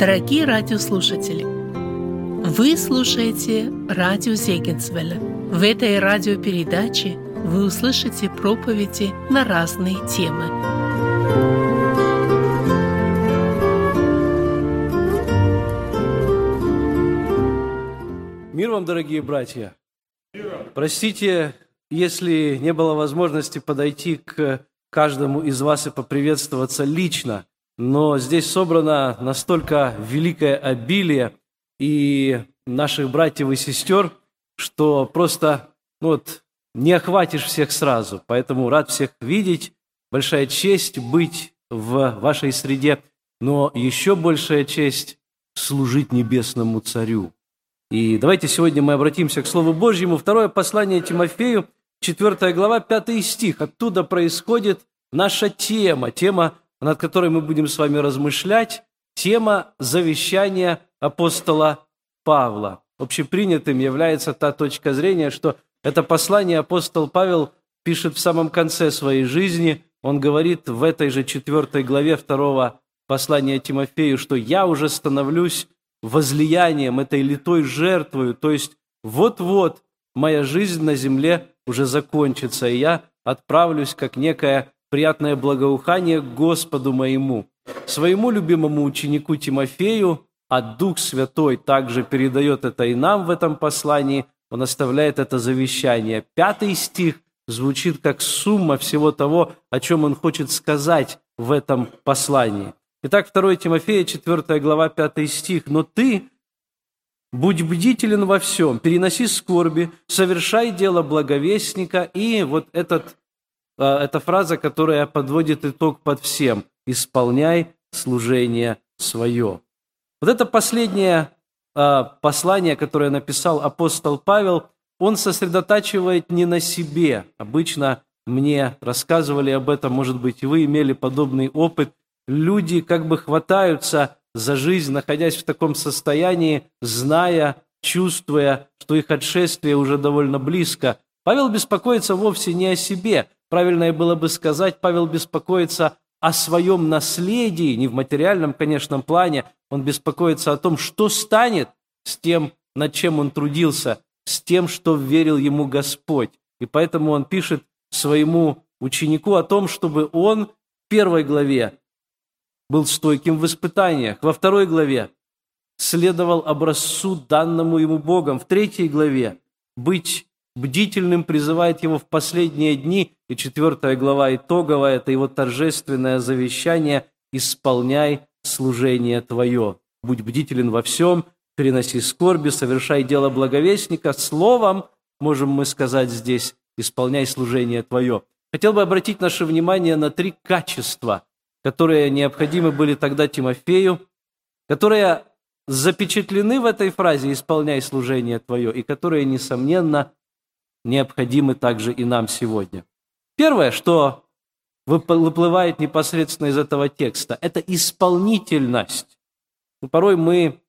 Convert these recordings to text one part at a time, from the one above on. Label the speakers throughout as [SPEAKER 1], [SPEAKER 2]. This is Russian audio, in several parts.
[SPEAKER 1] Дорогие радиослушатели, вы слушаете радио Зегенсвелля. В этой радиопередаче вы услышите проповеди на разные темы.
[SPEAKER 2] Мир вам, дорогие братья! Простите, если не было возможности подойти к каждому из вас и поприветствоваться лично, но здесь собрано настолько великое обилие и наших братьев и сестер, что просто ну вот, не охватишь всех сразу. Поэтому рад всех видеть. Большая честь быть в вашей среде, но еще большая честь служить небесному Царю. И давайте сегодня мы обратимся к Слову Божьему. Второе послание Тимофею, 4 глава, 5 стих. Оттуда происходит наша тема, тема над которой мы будем с вами размышлять, тема завещания апостола Павла. Общепринятым является та точка зрения, что это послание апостол Павел пишет в самом конце своей жизни. Он говорит в этой же четвертой главе второго послания Тимофею, что «я уже становлюсь возлиянием этой литой жертвою, то есть вот-вот моя жизнь на земле уже закончится, и я отправлюсь как некая приятное благоухание Господу моему, своему любимому ученику Тимофею, а Дух Святой также передает это и нам в этом послании, он оставляет это завещание. Пятый стих звучит как сумма всего того, о чем он хочет сказать в этом послании. Итак, 2 Тимофея, 4 глава, 5 стих. «Но ты будь бдителен во всем, переноси скорби, совершай дело благовестника». И вот этот это фраза, которая подводит итог под всем. «Исполняй служение свое». Вот это последнее а, послание, которое написал апостол Павел, он сосредотачивает не на себе. Обычно мне рассказывали об этом, может быть, и вы имели подобный опыт. Люди как бы хватаются за жизнь, находясь в таком состоянии, зная, чувствуя, что их отшествие уже довольно близко. Павел беспокоится вовсе не о себе, правильное было бы сказать, Павел беспокоится о своем наследии, не в материальном, конечно, плане, он беспокоится о том, что станет с тем, над чем он трудился, с тем, что верил ему Господь. И поэтому он пишет своему ученику о том, чтобы он в первой главе был стойким в испытаниях, во второй главе следовал образцу данному ему Богом, в третьей главе быть бдительным призывает его в последние дни, и четвертая глава итоговая, это его торжественное завещание «Исполняй служение твое». Будь бдителен во всем, переноси скорби, совершай дело благовестника. Словом, можем мы сказать здесь, исполняй служение твое. Хотел бы обратить наше внимание на три качества, которые необходимы были тогда Тимофею, которые запечатлены в этой фразе «исполняй служение твое» и которые, несомненно, необходимы также и нам сегодня. Первое, что выплывает непосредственно из этого текста, это исполнительность. Ну, порой мы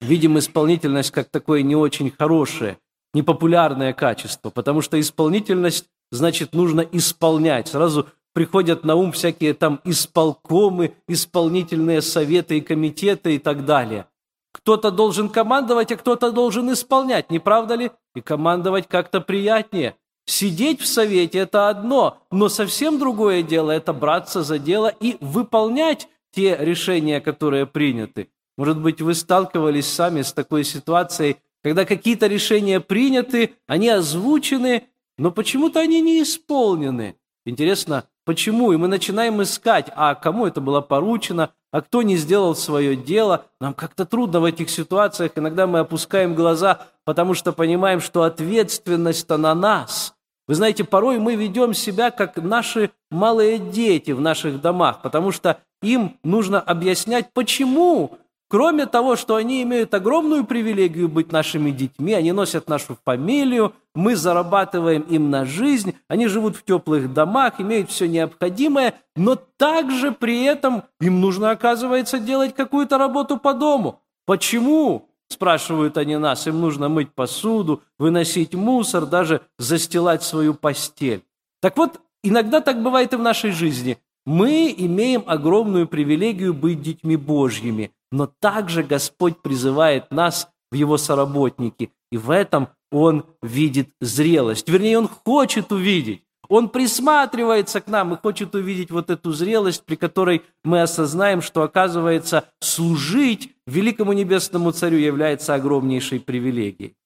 [SPEAKER 2] видим исполнительность как такое не очень хорошее, непопулярное качество, потому что исполнительность значит нужно исполнять. Сразу приходят на ум всякие там исполкомы, исполнительные советы и комитеты и так далее. Кто-то должен командовать, а кто-то должен исполнять, не правда ли? И командовать как-то приятнее. Сидеть в совете – это одно, но совсем другое дело – это браться за дело и выполнять те решения, которые приняты. Может быть, вы сталкивались сами с такой ситуацией, когда какие-то решения приняты, они озвучены, но почему-то они не исполнены. Интересно, почему? И мы начинаем искать, а кому это было поручено, а кто не сделал свое дело. Нам как-то трудно в этих ситуациях. Иногда мы опускаем глаза, потому что понимаем, что ответственность-то на нас. Вы знаете, порой мы ведем себя, как наши малые дети в наших домах, потому что им нужно объяснять, почему Кроме того, что они имеют огромную привилегию быть нашими детьми, они носят нашу фамилию, мы зарабатываем им на жизнь, они живут в теплых домах, имеют все необходимое, но также при этом им нужно, оказывается, делать какую-то работу по дому. Почему? Спрашивают они нас. Им нужно мыть посуду, выносить мусор, даже застилать свою постель. Так вот, иногда так бывает и в нашей жизни. Мы имеем огромную привилегию быть детьми Божьими – но также Господь призывает нас в Его соработники, и в этом Он видит зрелость. Вернее, Он хочет увидеть. Он присматривается к нам и хочет увидеть вот эту зрелость, при которой мы осознаем, что, оказывается, служить великому небесному царю является огромнейшей привилегией.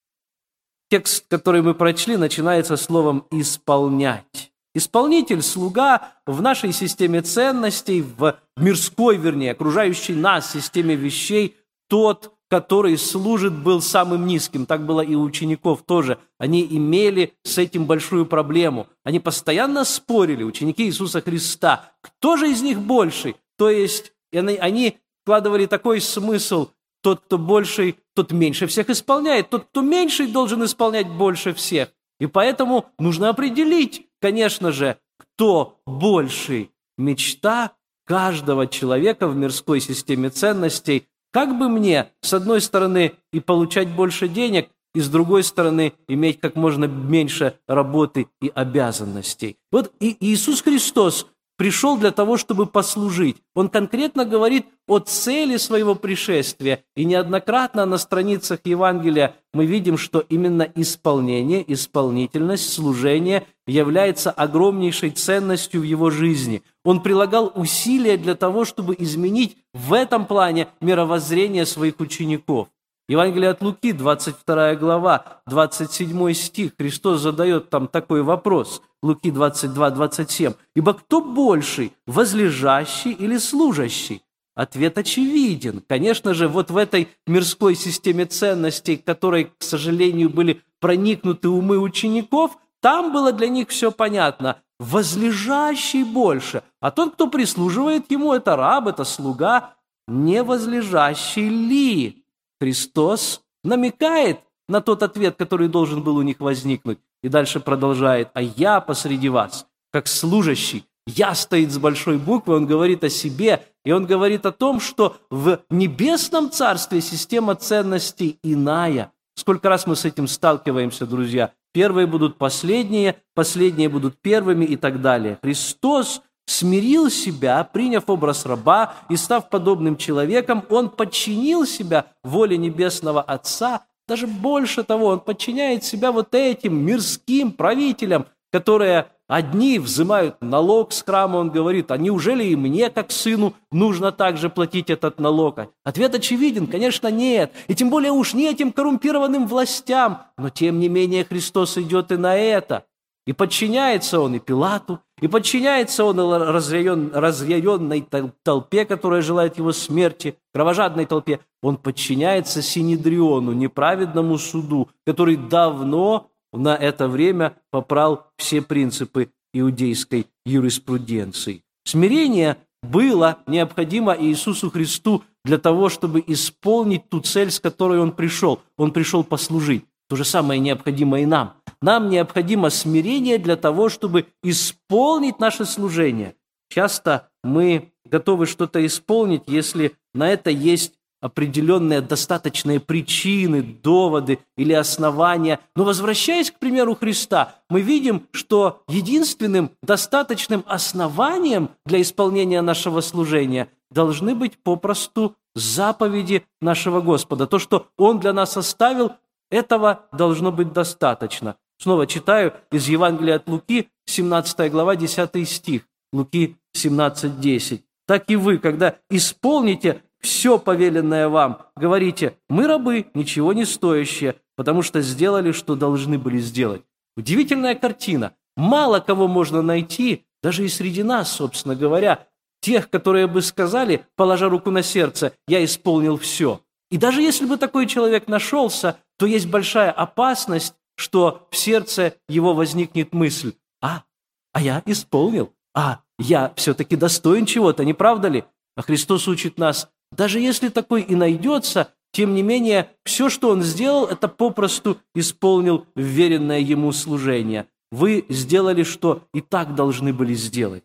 [SPEAKER 2] Текст, который мы прочли, начинается словом «исполнять». Исполнитель, слуга в нашей системе ценностей, в мирской, вернее, окружающей нас системе вещей, тот, который служит, был самым низким. Так было и у учеников тоже. Они имели с этим большую проблему. Они постоянно спорили, ученики Иисуса Христа, кто же из них больший? То есть они, вкладывали такой смысл, тот, кто больший, тот меньше всех исполняет, тот, кто меньший, должен исполнять больше всех. И поэтому нужно определить, конечно же, кто больший. Мечта каждого человека в мирской системе ценностей, как бы мне, с одной стороны, и получать больше денег, и с другой стороны, иметь как можно меньше работы и обязанностей. Вот и Иисус Христос пришел для того, чтобы послужить. Он конкретно говорит о цели своего пришествия. И неоднократно на страницах Евангелия мы видим, что именно исполнение, исполнительность, служение является огромнейшей ценностью в его жизни. Он прилагал усилия для того, чтобы изменить в этом плане мировоззрение своих учеников. Евангелие от Луки, 22 глава, 27 стих, Христос задает там такой вопрос, Луки 22, 27. «Ибо кто больший, возлежащий или служащий?» Ответ очевиден. Конечно же, вот в этой мирской системе ценностей, которой, к сожалению, были проникнуты умы учеников, там было для них все понятно. Возлежащий больше. А тот, кто прислуживает ему, это раб, это слуга, не возлежащий ли? Христос намекает на тот ответ, который должен был у них возникнуть. И дальше продолжает. «А я посреди вас, как служащий, я стоит с большой буквы, он говорит о себе, и он говорит о том, что в небесном царстве система ценностей иная. Сколько раз мы с этим сталкиваемся, друзья? Первые будут последние, последние будут первыми и так далее. Христос смирил себя, приняв образ раба и став подобным человеком, он подчинил себя воле Небесного Отца, даже больше того, он подчиняет себя вот этим мирским правителям, которые одни взимают налог с храма, он говорит, а неужели и мне, как сыну, нужно также платить этот налог? Ответ очевиден, конечно, нет. И тем более уж не этим коррумпированным властям. Но тем не менее Христос идет и на это. И подчиняется он и Пилату, и подчиняется он разъярен, разъяренной толпе, которая желает его смерти, кровожадной толпе. Он подчиняется Синедриону, неправедному суду, который давно на это время попрал все принципы иудейской юриспруденции. Смирение было необходимо Иисусу Христу для того, чтобы исполнить ту цель, с которой Он пришел. Он пришел послужить. То же самое необходимо и нам. Нам необходимо смирение для того, чтобы исполнить наше служение. Часто мы готовы что-то исполнить, если на это есть определенные достаточные причины, доводы или основания. Но возвращаясь к примеру Христа, мы видим, что единственным достаточным основанием для исполнения нашего служения должны быть попросту заповеди нашего Господа. То, что Он для нас оставил, этого должно быть достаточно. Снова читаю из Евангелия от Луки, 17 глава, 10 стих. Луки 17, 10. «Так и вы, когда исполните все повеленное вам, говорите, мы рабы, ничего не стоящие, потому что сделали, что должны были сделать». Удивительная картина. Мало кого можно найти, даже и среди нас, собственно говоря, тех, которые бы сказали, положа руку на сердце, я исполнил все. И даже если бы такой человек нашелся, то есть большая опасность, что в сердце его возникнет мысль, а, а я исполнил, а я все-таки достоин чего-то, не правда ли? А Христос учит нас, даже если такой и найдется, тем не менее, все, что он сделал, это попросту исполнил веренное ему служение. Вы сделали, что и так должны были сделать.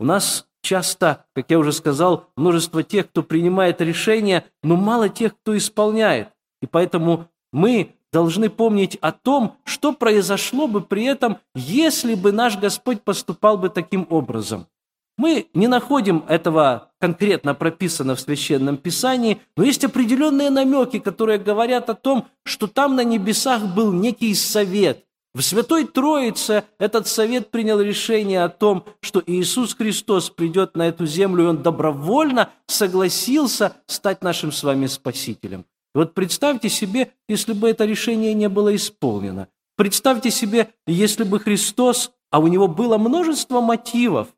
[SPEAKER 2] У нас часто, как я уже сказал, множество тех, кто принимает решения, но мало тех, кто исполняет. И поэтому мы должны помнить о том, что произошло бы при этом, если бы наш Господь поступал бы таким образом. Мы не находим этого конкретно прописано в Священном Писании, но есть определенные намеки, которые говорят о том, что там на небесах был некий совет. В Святой Троице этот совет принял решение о том, что Иисус Христос придет на эту землю, и Он добровольно согласился стать нашим с вами Спасителем. И вот представьте себе, если бы это решение не было исполнено. Представьте себе, если бы Христос, а у Него было множество мотивов,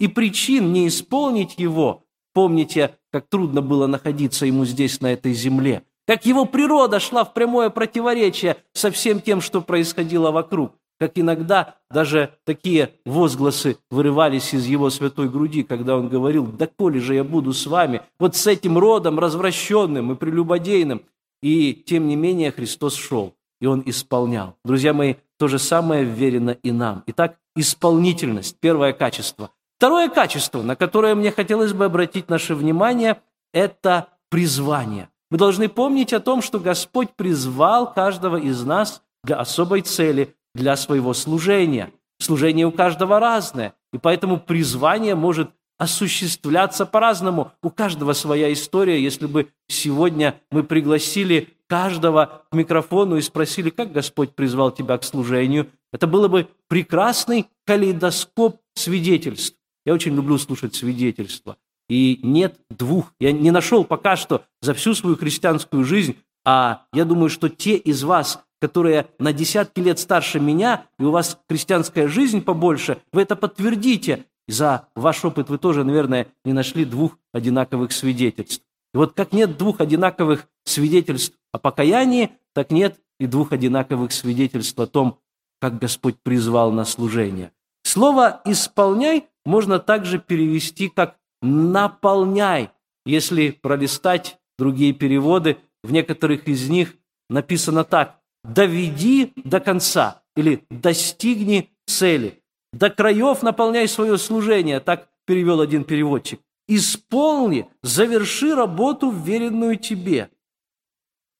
[SPEAKER 2] и причин не исполнить его. Помните, как трудно было находиться ему здесь, на этой земле, как его природа шла в прямое противоречие со всем тем, что происходило вокруг, как иногда даже такие возгласы вырывались из его святой груди, когда он говорил, «Да коли же я буду с вами, вот с этим родом развращенным и прелюбодейным». И тем не менее Христос шел, и он исполнял. Друзья мои, то же самое верено и нам. Итак, исполнительность – первое качество. Второе качество, на которое мне хотелось бы обратить наше внимание, это призвание. Мы должны помнить о том, что Господь призвал каждого из нас для особой цели, для своего служения. Служение у каждого разное, и поэтому призвание может осуществляться по-разному. У каждого своя история. Если бы сегодня мы пригласили каждого к микрофону и спросили, как Господь призвал тебя к служению, это было бы прекрасный калейдоскоп свидетельств. Я очень люблю слушать свидетельства. И нет двух, я не нашел пока что за всю свою христианскую жизнь, а я думаю, что те из вас, которые на десятки лет старше меня, и у вас христианская жизнь побольше, вы это подтвердите. За ваш опыт вы тоже, наверное, не нашли двух одинаковых свидетельств. И вот как нет двух одинаковых свидетельств о покаянии, так нет и двух одинаковых свидетельств о том, как Господь призвал на служение. Слово «исполняй» можно также перевести как «наполняй». Если пролистать другие переводы, в некоторых из них написано так «доведи до конца» или «достигни цели». «До краев наполняй свое служение», так перевел один переводчик. «Исполни, заверши работу, веренную тебе».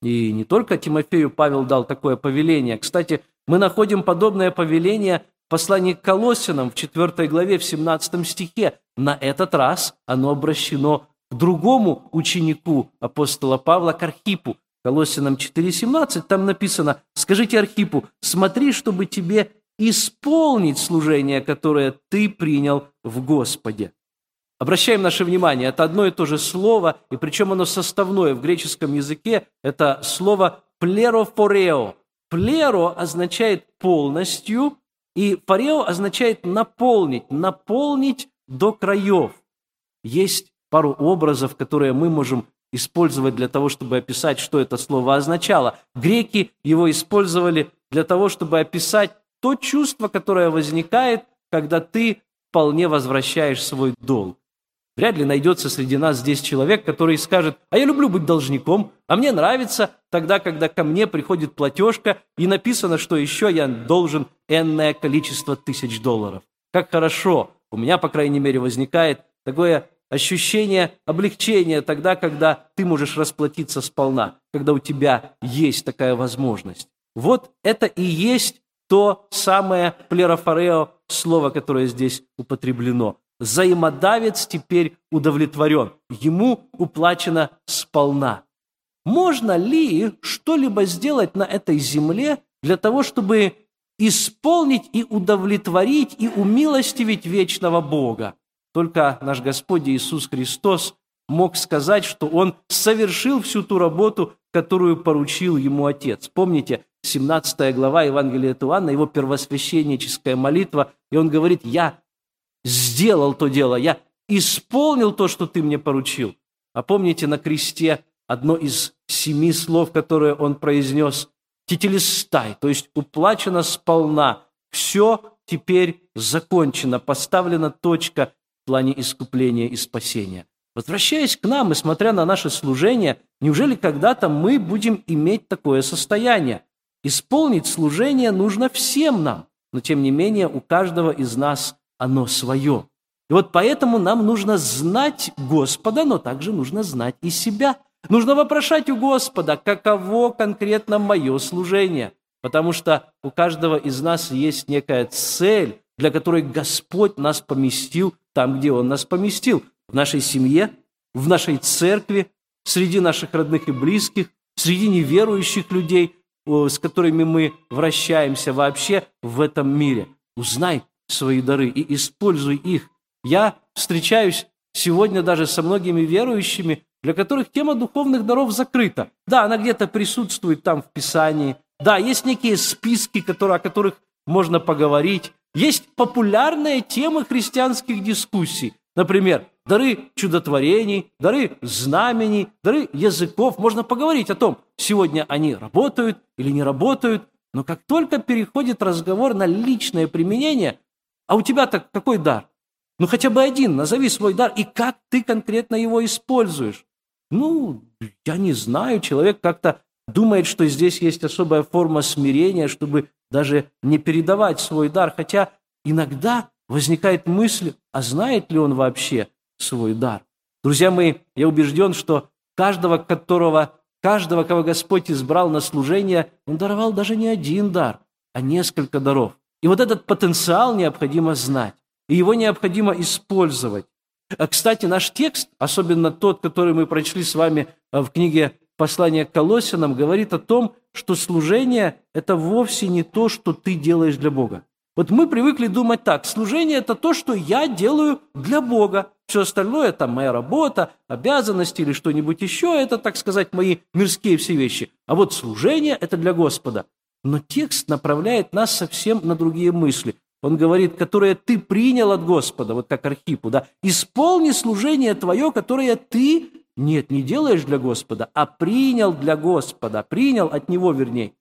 [SPEAKER 2] И не только Тимофею Павел дал такое повеление. Кстати, мы находим подобное повеление Послание к Колоссянам в 4 главе, в 17 стихе. На этот раз оно обращено к другому ученику апостола Павла, к Архипу. Колоссянам 4,17 там написано, «Скажите Архипу, смотри, чтобы тебе исполнить служение, которое ты принял в Господе». Обращаем наше внимание, это одно и то же слово, и причем оно составное в греческом языке, это слово «плерофорео». «Плеро» означает «полностью», и парео означает наполнить, наполнить до краев. Есть пару образов, которые мы можем использовать для того, чтобы описать, что это слово означало. Греки его использовали для того, чтобы описать то чувство, которое возникает, когда ты вполне возвращаешь свой долг. Вряд ли найдется среди нас здесь человек, который скажет, а я люблю быть должником, а мне нравится тогда, когда ко мне приходит платежка и написано, что еще я должен энное количество тысяч долларов. Как хорошо, у меня, по крайней мере, возникает такое ощущение облегчения тогда, когда ты можешь расплатиться сполна, когда у тебя есть такая возможность. Вот это и есть то самое плерофорео слово, которое здесь употреблено взаимодавец теперь удовлетворен, ему уплачено сполна. Можно ли что-либо сделать на этой земле для того, чтобы исполнить и удовлетворить и умилостивить вечного Бога? Только наш Господь Иисус Христос мог сказать, что Он совершил всю ту работу, которую поручил Ему Отец. Помните, 17 глава Евангелия от Иоанна, его первосвященническая молитва, и Он говорит, «Я сделал то дело, я исполнил то, что ты мне поручил. А помните на кресте одно из семи слов, которые он произнес? Тетелестай, то есть уплачено сполна. Все теперь закончено, поставлена точка в плане искупления и спасения. Возвращаясь к нам и смотря на наше служение, неужели когда-то мы будем иметь такое состояние? Исполнить служение нужно всем нам, но тем не менее у каждого из нас оно свое. И вот поэтому нам нужно знать Господа, но также нужно знать и себя. Нужно вопрошать у Господа, каково конкретно мое служение. Потому что у каждого из нас есть некая цель, для которой Господь нас поместил там, где Он нас поместил, в нашей семье, в нашей церкви, среди наших родных и близких, среди неверующих людей, с которыми мы вращаемся вообще в этом мире. Узнай свои дары и используй их. Я встречаюсь сегодня даже со многими верующими, для которых тема духовных даров закрыта. Да, она где-то присутствует там в Писании. Да, есть некие списки, которые, о которых можно поговорить. Есть популярные темы христианских дискуссий. Например, дары чудотворений, дары знамений, дары языков. Можно поговорить о том, сегодня они работают или не работают. Но как только переходит разговор на личное применение, а у тебя-то какой дар? Ну, хотя бы один, назови свой дар, и как ты конкретно его используешь. Ну, я не знаю, человек как-то думает, что здесь есть особая форма смирения, чтобы даже не передавать свой дар, хотя иногда возникает мысль, а знает ли он вообще свой дар? Друзья мои, я убежден, что каждого, которого, каждого, кого Господь избрал на служение, Он даровал даже не один дар, а несколько даров. И вот этот потенциал необходимо знать, и его необходимо использовать. А, кстати, наш текст, особенно тот, который мы прочли с вами а, в книге «Послание к Колосинам», говорит о том, что служение – это вовсе не то, что ты делаешь для Бога. Вот мы привыкли думать так, служение – это то, что я делаю для Бога. Все остальное – это моя работа, обязанности или что-нибудь еще, это, так сказать, мои мирские все вещи. А вот служение – это для Господа. Но текст направляет нас совсем на другие мысли. Он говорит, которое ты принял от Господа, вот как Архипу, да, исполни служение твое, которое ты, нет, не делаешь для Господа, а принял для Господа, принял от Него, вернее.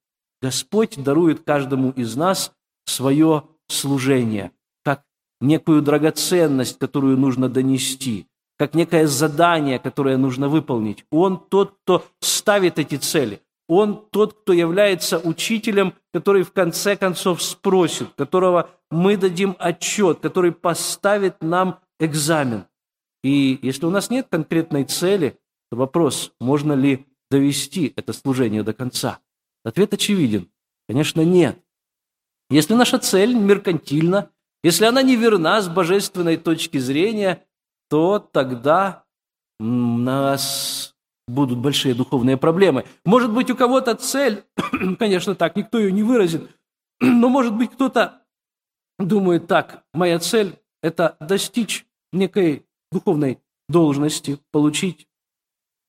[SPEAKER 2] Господь дарует каждому из нас свое служение, как некую драгоценность, которую нужно донести, как некое задание, которое нужно выполнить. Он тот, кто ставит эти цели. Он тот, кто является учителем, который в конце концов спросит, которого мы дадим отчет, который поставит нам экзамен. И если у нас нет конкретной цели, то вопрос, можно ли довести это служение до конца? Ответ очевиден. Конечно, нет. Если наша цель меркантильна, если она не верна с божественной точки зрения, то тогда нас будут большие духовные проблемы. Может быть, у кого-то цель, конечно, так, никто ее не выразит, но, может быть, кто-то думает так, моя цель – это достичь некой духовной должности, получить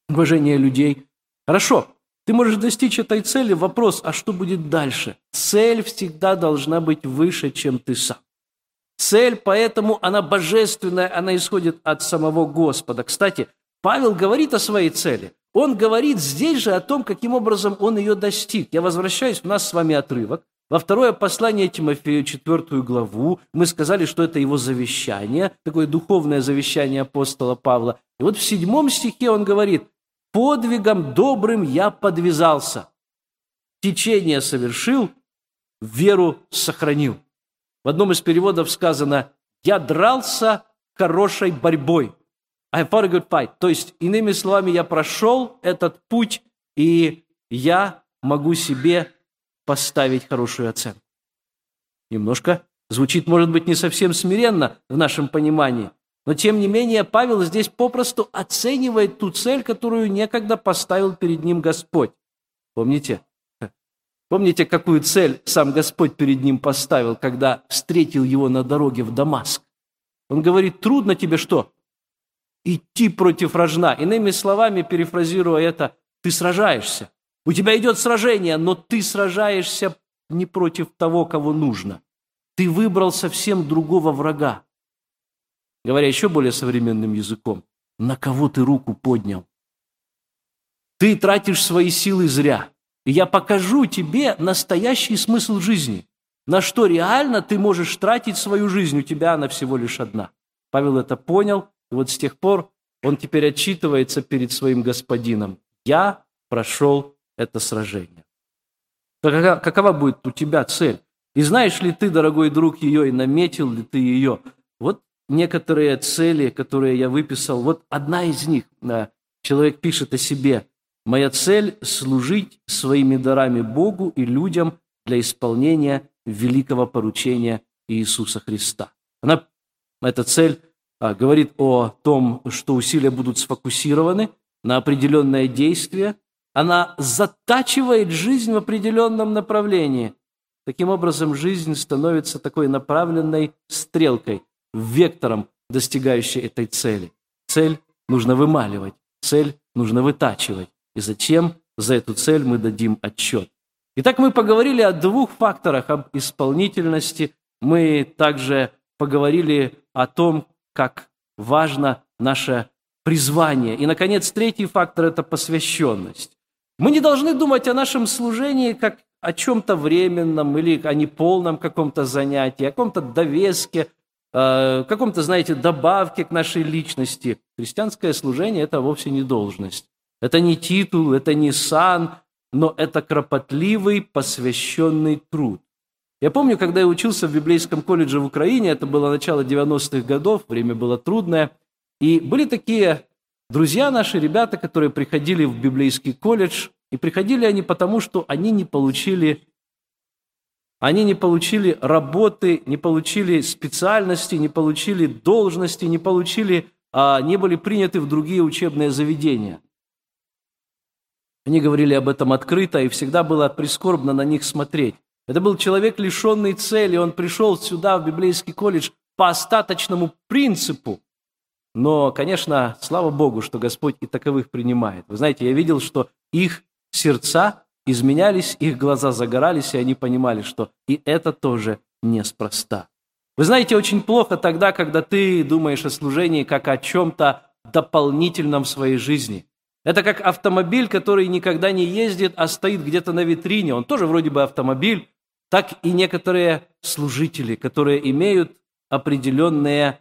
[SPEAKER 2] уважение людей. Хорошо, ты можешь достичь этой цели. Вопрос, а что будет дальше? Цель всегда должна быть выше, чем ты сам. Цель, поэтому она божественная, она исходит от самого Господа. Кстати, Павел говорит о своей цели. Он говорит здесь же о том, каким образом он ее достиг. Я возвращаюсь, у нас с вами отрывок. Во второе послание Тимофею, четвертую главу, мы сказали, что это его завещание, такое духовное завещание апостола Павла. И вот в седьмом стихе он говорит, «Подвигом добрым я подвязался, течение совершил, веру сохранил». В одном из переводов сказано, «Я дрался хорошей борьбой». I fought a good fight. То есть, иными словами, я прошел этот путь, и я могу себе поставить хорошую оценку. Немножко звучит, может быть, не совсем смиренно в нашем понимании, но тем не менее Павел здесь попросту оценивает ту цель, которую некогда поставил перед ним Господь. Помните? Помните, какую цель сам Господь перед ним поставил, когда встретил его на дороге в Дамаск? Он говорит, трудно тебе что? Идти против рожна. Иными словами, перефразируя это, ты сражаешься. У тебя идет сражение, но ты сражаешься не против того, кого нужно. Ты выбрал совсем другого врага. Говоря еще более современным языком, на кого ты руку поднял? Ты тратишь свои силы зря. И я покажу тебе настоящий смысл жизни. На что реально ты можешь тратить свою жизнь, у тебя она всего лишь одна. Павел это понял, и вот с тех пор он теперь отчитывается перед своим господином. Я прошел это сражение. Какова, будет у тебя цель? И знаешь ли ты, дорогой друг, ее и наметил ли ты ее? Вот некоторые цели, которые я выписал, вот одна из них. Человек пишет о себе. Моя цель – служить своими дарами Богу и людям для исполнения великого поручения Иисуса Христа. Она, эта цель говорит о том, что усилия будут сфокусированы на определенное действие. Она затачивает жизнь в определенном направлении. Таким образом, жизнь становится такой направленной стрелкой, вектором, достигающей этой цели. Цель нужно вымаливать, цель нужно вытачивать. И затем за эту цель мы дадим отчет. Итак, мы поговорили о двух факторах, об исполнительности. Мы также поговорили о том, как важно наше призвание. И, наконец, третий фактор – это посвященность. Мы не должны думать о нашем служении как о чем-то временном или о неполном каком-то занятии, о каком-то довеске, э, каком-то, знаете, добавке к нашей личности. Христианское служение – это вовсе не должность. Это не титул, это не сан, но это кропотливый, посвященный труд. Я помню, когда я учился в библейском колледже в Украине, это было начало 90-х годов, время было трудное, и были такие друзья наши, ребята, которые приходили в библейский колледж, и приходили они потому, что они не получили они не получили работы, не получили специальности, не получили должности, не получили, а, не были приняты в другие учебные заведения. Они говорили об этом открыто, и всегда было прискорбно на них смотреть. Это был человек, лишенный цели. Он пришел сюда, в библейский колледж, по остаточному принципу. Но, конечно, слава Богу, что Господь и таковых принимает. Вы знаете, я видел, что их сердца изменялись, их глаза загорались, и они понимали, что и это тоже неспроста. Вы знаете, очень плохо тогда, когда ты думаешь о служении как о чем-то дополнительном в своей жизни. Это как автомобиль, который никогда не ездит, а стоит где-то на витрине. Он тоже вроде бы автомобиль, так и некоторые служители, которые имеют определенные,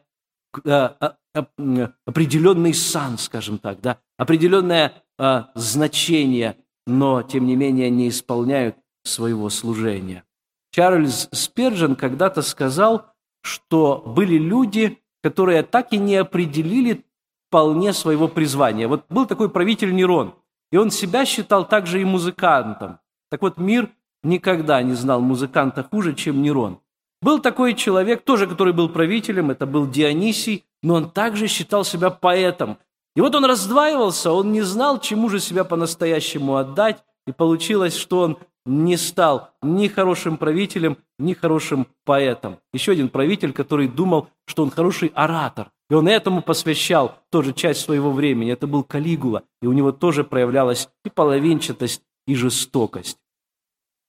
[SPEAKER 2] э, э, определенный сан, скажем так, да, определенное э, значение, но, тем не менее, не исполняют своего служения. Чарльз Сперджен когда-то сказал, что были люди, которые так и не определили вполне своего призвания. Вот был такой правитель Нерон, и он себя считал также и музыкантом. Так вот, мир никогда не знал музыканта хуже, чем Нерон. Был такой человек, тоже который был правителем, это был Дионисий, но он также считал себя поэтом. И вот он раздваивался, он не знал, чему же себя по-настоящему отдать, и получилось, что он не стал ни хорошим правителем, ни хорошим поэтом. Еще один правитель, который думал, что он хороший оратор. И он этому посвящал тоже часть своего времени. Это был Калигула, и у него тоже проявлялась и половинчатость, и жестокость.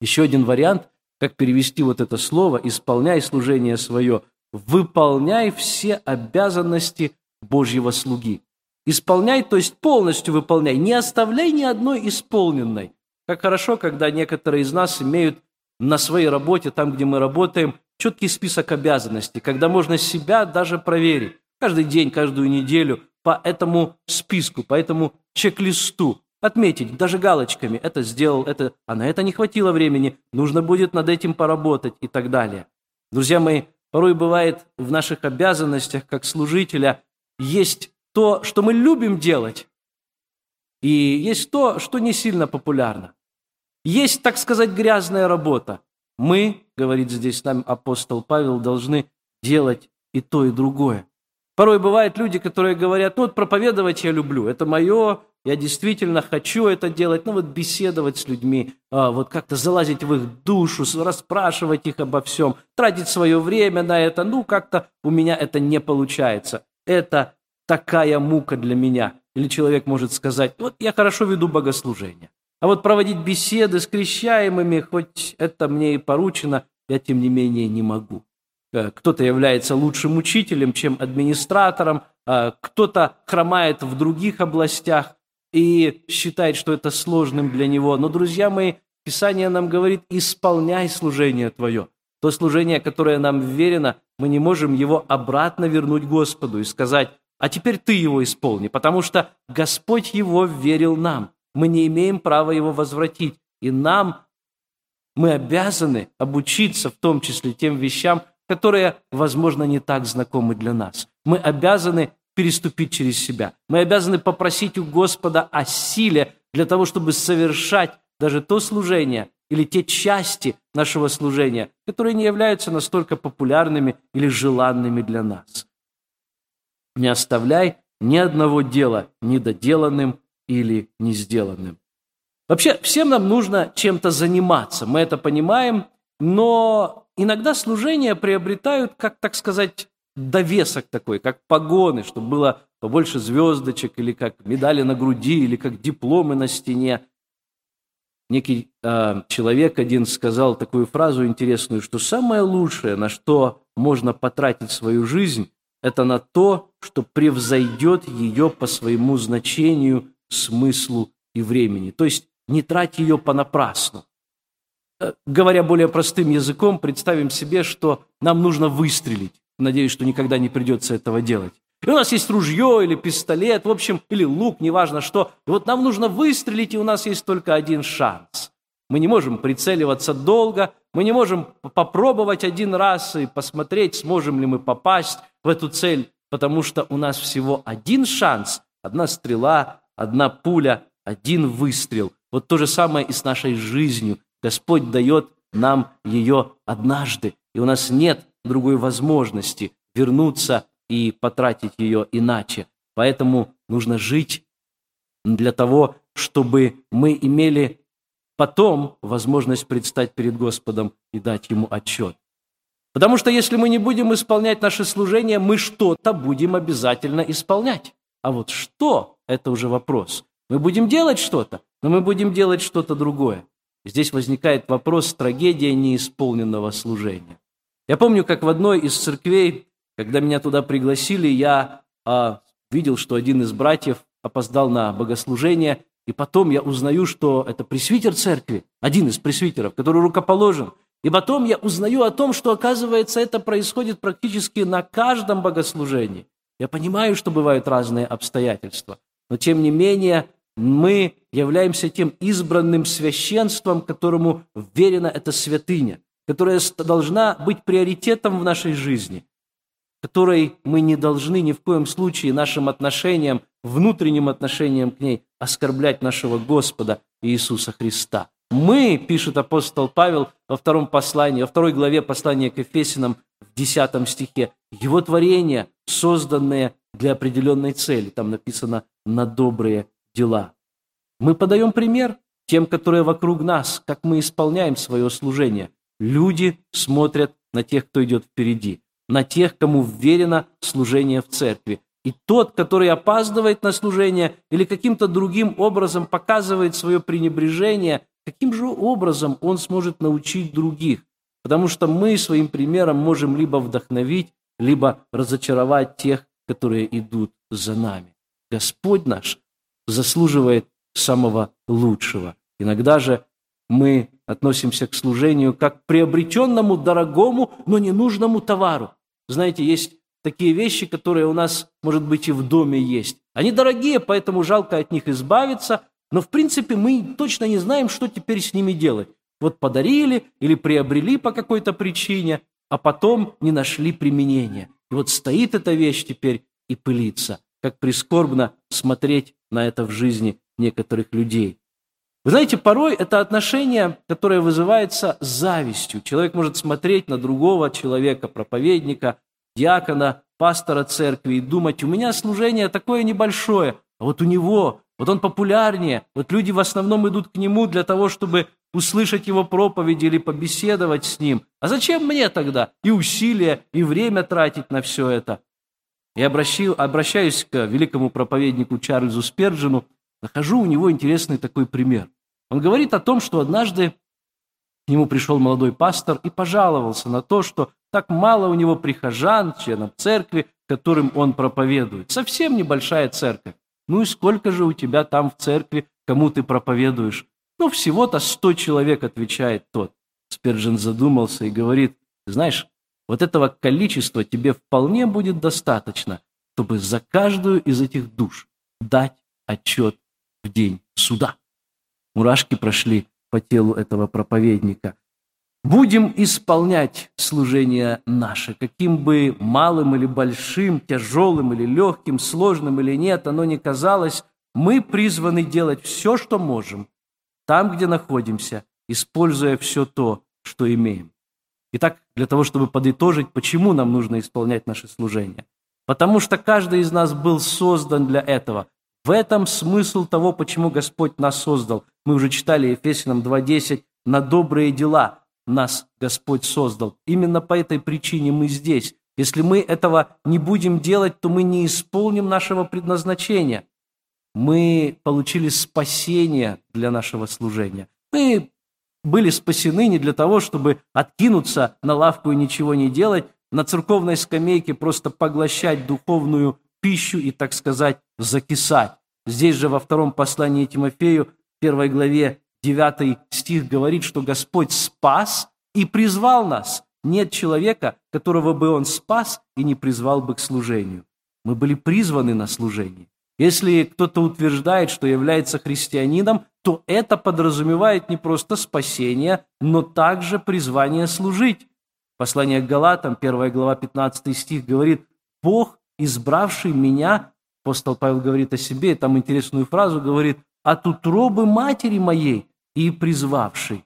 [SPEAKER 2] Еще один вариант, как перевести вот это слово «исполняй служение свое», «выполняй все обязанности Божьего слуги». Исполняй, то есть полностью выполняй, не оставляй ни одной исполненной. Как хорошо, когда некоторые из нас имеют на своей работе, там, где мы работаем, четкий список обязанностей, когда можно себя даже проверить. Каждый день, каждую неделю по этому списку, по этому чек-листу отметить, даже галочками, это сделал, это, а на это не хватило времени, нужно будет над этим поработать и так далее. Друзья мои, порой бывает в наших обязанностях как служителя есть то, что мы любим делать, и есть то, что не сильно популярно. Есть, так сказать, грязная работа. Мы, говорит здесь нам апостол Павел, должны делать и то, и другое. Порой бывают люди, которые говорят, ну вот проповедовать я люблю, это мое, я действительно хочу это делать, ну вот беседовать с людьми, а, вот как-то залазить в их душу, расспрашивать их обо всем, тратить свое время на это, ну как-то у меня это не получается. Это такая мука для меня. Или человек может сказать, вот я хорошо веду богослужение, а вот проводить беседы с крещаемыми, хоть это мне и поручено, я тем не менее не могу. Э, кто-то является лучшим учителем, чем администратором, а кто-то хромает в других областях, и считает, что это сложным для него. Но, друзья мои, Писание нам говорит, исполняй служение твое. То служение, которое нам верено, мы не можем его обратно вернуть Господу и сказать, а теперь ты его исполни, потому что Господь его верил нам. Мы не имеем права его возвратить. И нам, мы обязаны обучиться в том числе тем вещам, которые, возможно, не так знакомы для нас. Мы обязаны переступить через себя. Мы обязаны попросить у Господа о силе для того, чтобы совершать даже то служение или те части нашего служения, которые не являются настолько популярными или желанными для нас. не оставляй ни одного дела недоделанным или не сделанным. Вообще, всем нам нужно чем-то заниматься, мы это понимаем, но иногда служения приобретают, как так сказать, довесок такой, как погоны, чтобы было побольше звездочек, или как медали на груди, или как дипломы на стене. Некий э, человек один сказал такую фразу интересную, что самое лучшее, на что можно потратить свою жизнь, это на то, что превзойдет ее по своему значению, смыслу и времени. То есть не трать ее понапрасну. Э, говоря более простым языком, представим себе, что нам нужно выстрелить. Надеюсь, что никогда не придется этого делать. И у нас есть ружье или пистолет, в общем, или лук, неважно что. И вот нам нужно выстрелить, и у нас есть только один шанс. Мы не можем прицеливаться долго, мы не можем попробовать один раз и посмотреть, сможем ли мы попасть в эту цель, потому что у нас всего один шанс, одна стрела, одна пуля, один выстрел. Вот то же самое и с нашей жизнью. Господь дает нам ее однажды, и у нас нет другой возможности вернуться и потратить ее иначе. Поэтому нужно жить для того, чтобы мы имели потом возможность предстать перед Господом и дать Ему отчет. Потому что если мы не будем исполнять наше служение, мы что-то будем обязательно исполнять. А вот что – это уже вопрос. Мы будем делать что-то, но мы будем делать что-то другое. Здесь возникает вопрос трагедия неисполненного служения. Я помню, как в одной из церквей, когда меня туда пригласили, я а, видел, что один из братьев опоздал на богослужение, и потом я узнаю, что это пресвитер церкви, один из пресвитеров, который рукоположен. И потом я узнаю о том, что, оказывается, это происходит практически на каждом богослужении. Я понимаю, что бывают разные обстоятельства, но тем не менее мы являемся тем избранным священством, которому верена эта святыня которая должна быть приоритетом в нашей жизни, которой мы не должны ни в коем случае нашим отношениям, внутренним отношениям к ней оскорблять нашего Господа Иисуса Христа. Мы, пишет апостол Павел во втором послании, во второй главе послания к Ефесинам в десятом стихе, его творения, созданные для определенной цели. Там написано «на добрые дела». Мы подаем пример тем, которые вокруг нас, как мы исполняем свое служение. Люди смотрят на тех, кто идет впереди, на тех, кому вверено служение в церкви. И тот, который опаздывает на служение или каким-то другим образом показывает свое пренебрежение, каким же образом он сможет научить других? Потому что мы своим примером можем либо вдохновить, либо разочаровать тех, которые идут за нами. Господь наш заслуживает самого лучшего. Иногда же мы относимся к служению как к приобретенному, дорогому, но ненужному товару. Знаете, есть такие вещи, которые у нас, может быть, и в доме есть. Они дорогие, поэтому жалко от них избавиться, но, в принципе, мы точно не знаем, что теперь с ними делать. Вот подарили или приобрели по какой-то причине, а потом не нашли применения. И вот стоит эта вещь теперь и пылится. Как прискорбно смотреть на это в жизни некоторых людей. Вы знаете, порой это отношение, которое вызывается завистью. Человек может смотреть на другого человека, проповедника, диакона, пастора церкви и думать, у меня служение такое небольшое, а вот у него, вот он популярнее, вот люди в основном идут к нему для того, чтобы услышать его проповеди или побеседовать с ним. А зачем мне тогда и усилия, и время тратить на все это? Я обращаюсь к великому проповеднику Чарльзу Сперджину, нахожу у него интересный такой пример. Он говорит о том, что однажды к нему пришел молодой пастор и пожаловался на то, что так мало у него прихожан, членов церкви, которым он проповедует. Совсем небольшая церковь. Ну и сколько же у тебя там в церкви, кому ты проповедуешь? Ну, всего-то сто человек, отвечает тот. Спержин задумался и говорит, знаешь, вот этого количества тебе вполне будет достаточно, чтобы за каждую из этих душ дать отчет в день суда. Мурашки прошли по телу этого проповедника. Будем исполнять служение наше, каким бы малым или большим, тяжелым или легким, сложным или нет, оно не казалось, мы призваны делать все, что можем, там, где находимся, используя все то, что имеем. Итак, для того, чтобы подытожить, почему нам нужно исполнять наше служение. потому что каждый из нас был создан для этого. В этом смысл того, почему Господь нас создал. Мы уже читали Ефесянам 2.10, на добрые дела нас Господь создал. Именно по этой причине мы здесь. Если мы этого не будем делать, то мы не исполним нашего предназначения. Мы получили спасение для нашего служения. Мы были спасены не для того, чтобы откинуться на лавку и ничего не делать, на церковной скамейке просто поглощать духовную пищу и, так сказать, закисать. Здесь же во втором послании Тимофею, первой главе, 9 стих говорит, что Господь спас и призвал нас. Нет человека, которого бы Он спас и не призвал бы к служению. Мы были призваны на служение. Если кто-то утверждает, что является христианином, то это подразумевает не просто спасение, но также призвание служить. Послание к Галатам, 1 глава, 15 стих говорит, «Бог, избравший меня», апостол Павел говорит о себе, там интересную фразу говорит, «от утробы матери моей и призвавший».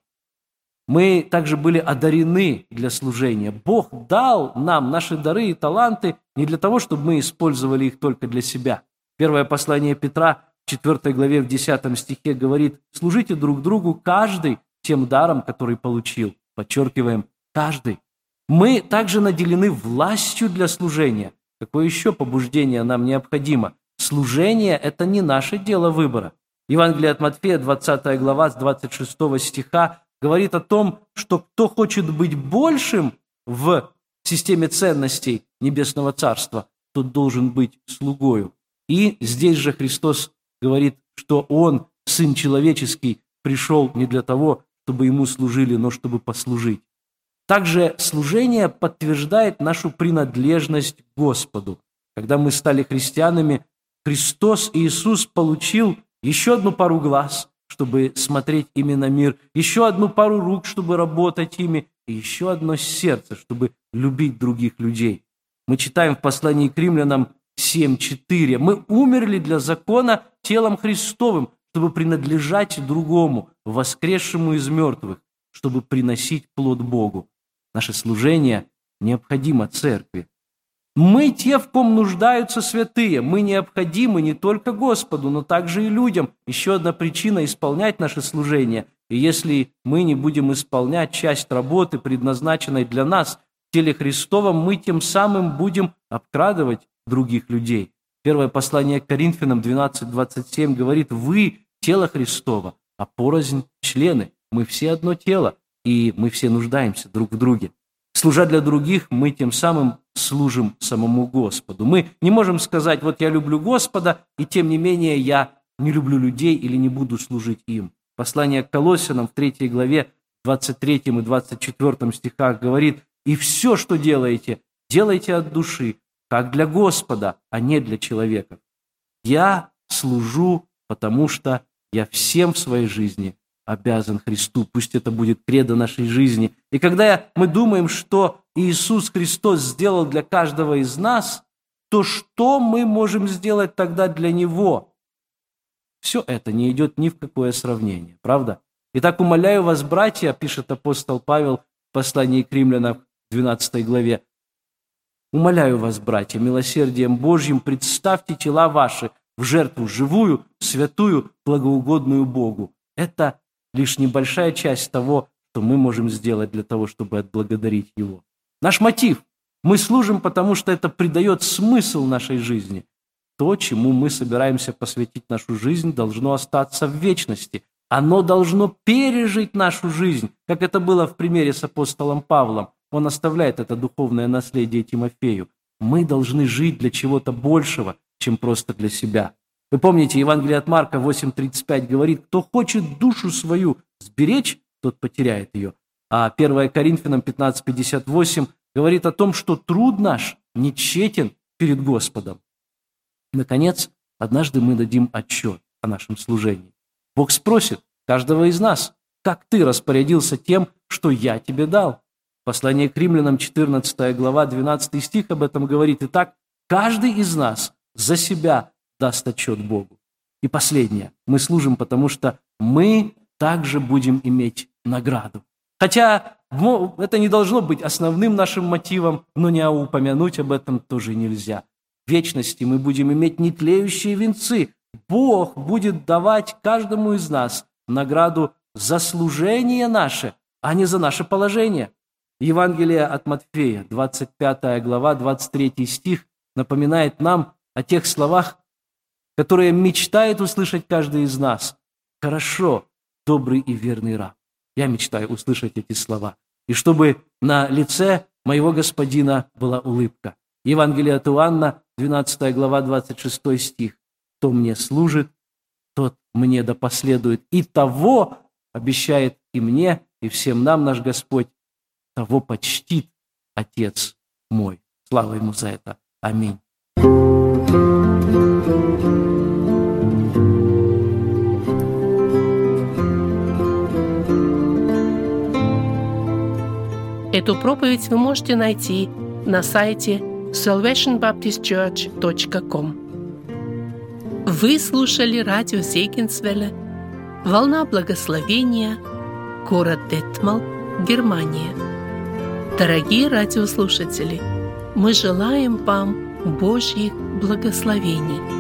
[SPEAKER 2] Мы также были одарены для служения. Бог дал нам наши дары и таланты не для того, чтобы мы использовали их только для себя. Первое послание Петра, 4 главе, в 10 стихе говорит, «Служите друг другу каждый тем даром, который получил». Подчеркиваем, каждый. Мы также наделены властью для служения. Какое еще побуждение нам необходимо? Служение – это не наше дело выбора. Евангелие от Матфея, 20 глава, с 26 стиха, говорит о том, что кто хочет быть большим в системе ценностей Небесного Царства, тот должен быть слугою. И здесь же Христос говорит, что Он, Сын Человеческий, пришел не для того, чтобы Ему служили, но чтобы послужить. Также служение подтверждает нашу принадлежность к Господу. Когда мы стали христианами, Христос Иисус получил еще одну пару глаз, чтобы смотреть именно мир, еще одну пару рук, чтобы работать ими, и еще одно сердце, чтобы любить других людей. Мы читаем в послании к римлянам 7.4. Мы умерли для закона телом Христовым, чтобы принадлежать другому, воскресшему из мертвых, чтобы приносить плод Богу. Наше служение необходимо церкви. Мы те, в ком нуждаются святые. Мы необходимы не только Господу, но также и людям. Еще одна причина исполнять наше служение. И если мы не будем исполнять часть работы, предназначенной для нас в теле Христовом, мы тем самым будем обкрадывать других людей. Первое послание к Коринфянам 12.27 говорит, «Вы – тело Христова, а порознь – члены. Мы все одно тело и мы все нуждаемся друг в друге. Служа для других, мы тем самым служим самому Господу. Мы не можем сказать, вот я люблю Господа, и тем не менее я не люблю людей или не буду служить им. Послание к Колосинам в 3 главе 23 и 24 стихах говорит, «И все, что делаете, делайте от души, как для Господа, а не для человека. Я служу, потому что я всем в своей жизни обязан Христу. Пусть это будет кредо нашей жизни. И когда мы думаем, что Иисус Христос сделал для каждого из нас, то что мы можем сделать тогда для Него? Все это не идет ни в какое сравнение, правда? Итак, умоляю вас, братья, пишет апостол Павел в послании к римлянам 12 главе, Умоляю вас, братья, милосердием Божьим представьте тела ваши в жертву живую, святую, благоугодную Богу. Это лишь небольшая часть того, что мы можем сделать для того, чтобы отблагодарить Его. Наш мотив. Мы служим, потому что это придает смысл нашей жизни. То, чему мы собираемся посвятить нашу жизнь, должно остаться в вечности. Оно должно пережить нашу жизнь, как это было в примере с апостолом Павлом. Он оставляет это духовное наследие Тимофею. Мы должны жить для чего-то большего, чем просто для себя. Вы помните, Евангелие от Марка 8.35 говорит, кто хочет душу свою сберечь, тот потеряет ее. А 1 Коринфянам 15.58 говорит о том, что труд наш не тщетен перед Господом. Наконец, однажды мы дадим отчет о нашем служении. Бог спросит каждого из нас, как ты распорядился тем, что я тебе дал. Послание к римлянам, 14 глава, 12 стих об этом говорит. Итак, каждый из нас за себя даст отчет Богу. И последнее. Мы служим, потому что мы также будем иметь награду. Хотя это не должно быть основным нашим мотивом, но не упомянуть об этом тоже нельзя. вечности мы будем иметь нетлеющие венцы. Бог будет давать каждому из нас награду за служение наше, а не за наше положение. Евангелие от Матфея, 25 глава, 23 стих, напоминает нам о тех словах, которые мечтает услышать каждый из нас. «Хорошо, добрый и верный раб». Я мечтаю услышать эти слова. И чтобы на лице моего господина была улыбка. Евангелие от Иоанна, 12 глава, 26 стих. «Кто мне служит, тот мне да последует. И того обещает и мне, и всем нам наш Господь, того почтит Отец мой». Слава Ему за это. Аминь.
[SPEAKER 1] Эту проповедь вы можете найти на сайте salvationbaptistchurch.com. Вы слушали радио Зегенсвелле «Волна благословения», город Детмал, Германия. Дорогие радиослушатели, мы желаем вам Божьих благословений –